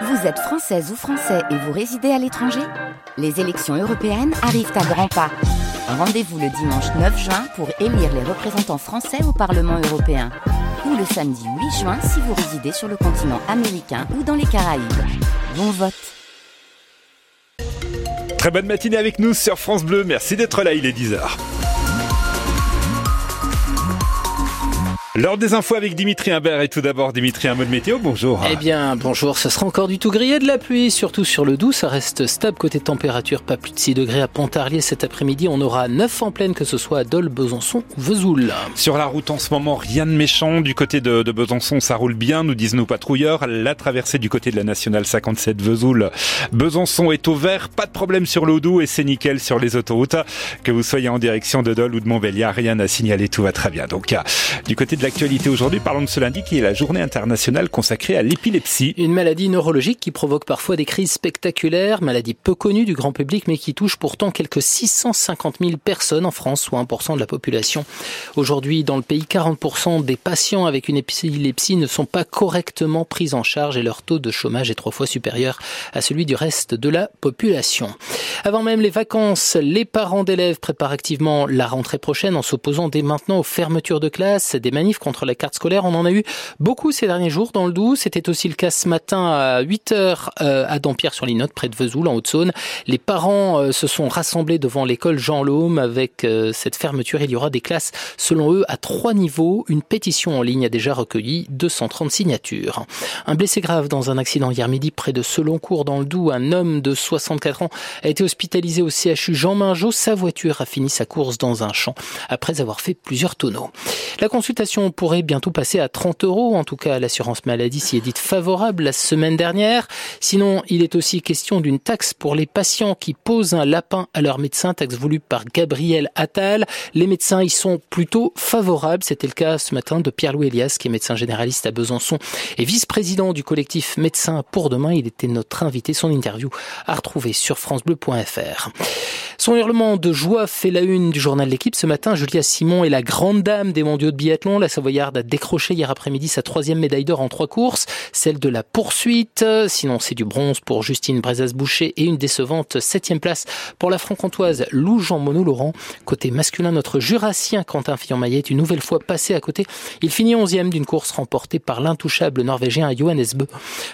Vous êtes française ou français et vous résidez à l'étranger Les élections européennes arrivent à grands pas. Rendez-vous le dimanche 9 juin pour élire les représentants français au Parlement européen. Ou le samedi 8 juin si vous résidez sur le continent américain ou dans les Caraïbes. Bon vote Très bonne matinée avec nous sur France Bleu. Merci d'être là, il est 10h. L'heure des infos avec Dimitri Imbert et tout d'abord Dimitri, un mot de météo, bonjour. Eh bien, bonjour, ce sera encore du tout grillé de la pluie, surtout sur le Doubs, ça reste stable côté température, pas plus de 6 degrés à Pontarlier cet après-midi, on aura 9 en pleine que ce soit à Dole, Besançon ou Vesoul. Sur la route en ce moment, rien de méchant, du côté de, de Besançon ça roule bien, nous disent nos patrouilleurs, la traversée du côté de la Nationale 57 Vesoul, Besançon est au vert, pas de problème sur l'eau doux et c'est nickel sur les autoroutes, que vous soyez en direction de Dole ou de Montbéliard, rien à signaler, tout va très bien. Donc, du côté de l'actualité aujourd'hui, parlons de ce lundi qui est la journée internationale consacrée à l'épilepsie. Une maladie neurologique qui provoque parfois des crises spectaculaires, maladie peu connue du grand public mais qui touche pourtant quelques 650 000 personnes en France, soit 1% de la population. Aujourd'hui, dans le pays, 40% des patients avec une épilepsie ne sont pas correctement pris en charge et leur taux de chômage est trois fois supérieur à celui du reste de la population. Avant même les vacances, les parents d'élèves préparent activement la rentrée prochaine en s'opposant dès maintenant aux fermetures de classe, des contre la carte scolaire. On en a eu beaucoup ces derniers jours dans le Doubs. C'était aussi le cas ce matin à 8 heures euh, à Dampierre-sur-Linotte, près de Vesoul, en Haute-Saône. Les parents euh, se sont rassemblés devant l'école Jean Laume. Avec euh, cette fermeture, il y aura des classes, selon eux, à trois niveaux. Une pétition en ligne a déjà recueilli 230 signatures. Un blessé grave dans un accident hier midi près de Seloncourt dans le Doubs. Un homme de 64 ans a été hospitalisé au CHU Jean Mingeot. Sa voiture a fini sa course dans un champ après avoir fait plusieurs tonneaux. La consultation pourrait bientôt passer à 30 euros. En tout cas, l'assurance maladie s'y est dite favorable la semaine dernière. Sinon, il est aussi question d'une taxe pour les patients qui posent un lapin à leur médecin, taxe voulue par Gabriel Attal. Les médecins y sont plutôt favorables. C'était le cas ce matin de Pierre-Louis Elias, qui est médecin généraliste à Besançon et vice-président du collectif Médecins pour demain. Il était notre invité. Son interview à retrouver sur francebleu.fr. Son hurlement de joie fait la une du journal L'équipe ce matin. Julia Simon est la grande dame des mondiaux de biathlon. Savoyarde a décroché hier après-midi sa troisième médaille d'or en trois courses, celle de la poursuite. Sinon, c'est du bronze pour Justine Brezas-Boucher et une décevante septième place pour la franc-comtoise Lou Jean Monod Laurent. Côté masculin, notre jurassien Quentin Fillon-Maillet est une nouvelle fois passé à côté. Il finit onzième d'une course remportée par l'intouchable norvégien Johannes Bö.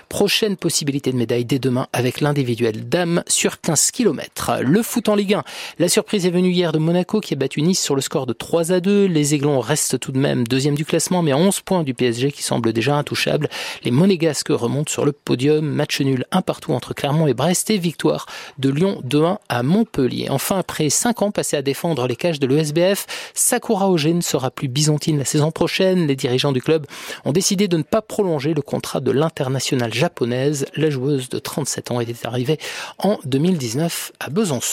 Prochaine possibilité de médaille dès demain avec l'individuel dame sur 15 km. Le foot en Ligue 1. La surprise est venue hier de Monaco qui a battu Nice sur le score de 3 à 2. Les Aiglons restent tout de même deuxième du classement mais à 11 points du PSG qui semble déjà intouchable. Les Monégasques remontent sur le podium. Match nul un partout entre Clermont et Brest et victoire de Lyon 2-1 à Montpellier. Enfin, après 5 ans passés à défendre les cages de l'ESBF, Sakura Oge ne sera plus byzantine la saison prochaine. Les dirigeants du club ont décidé de ne pas prolonger le contrat de l'internationale japonaise. La joueuse de 37 ans était arrivée en 2019 à Besançon.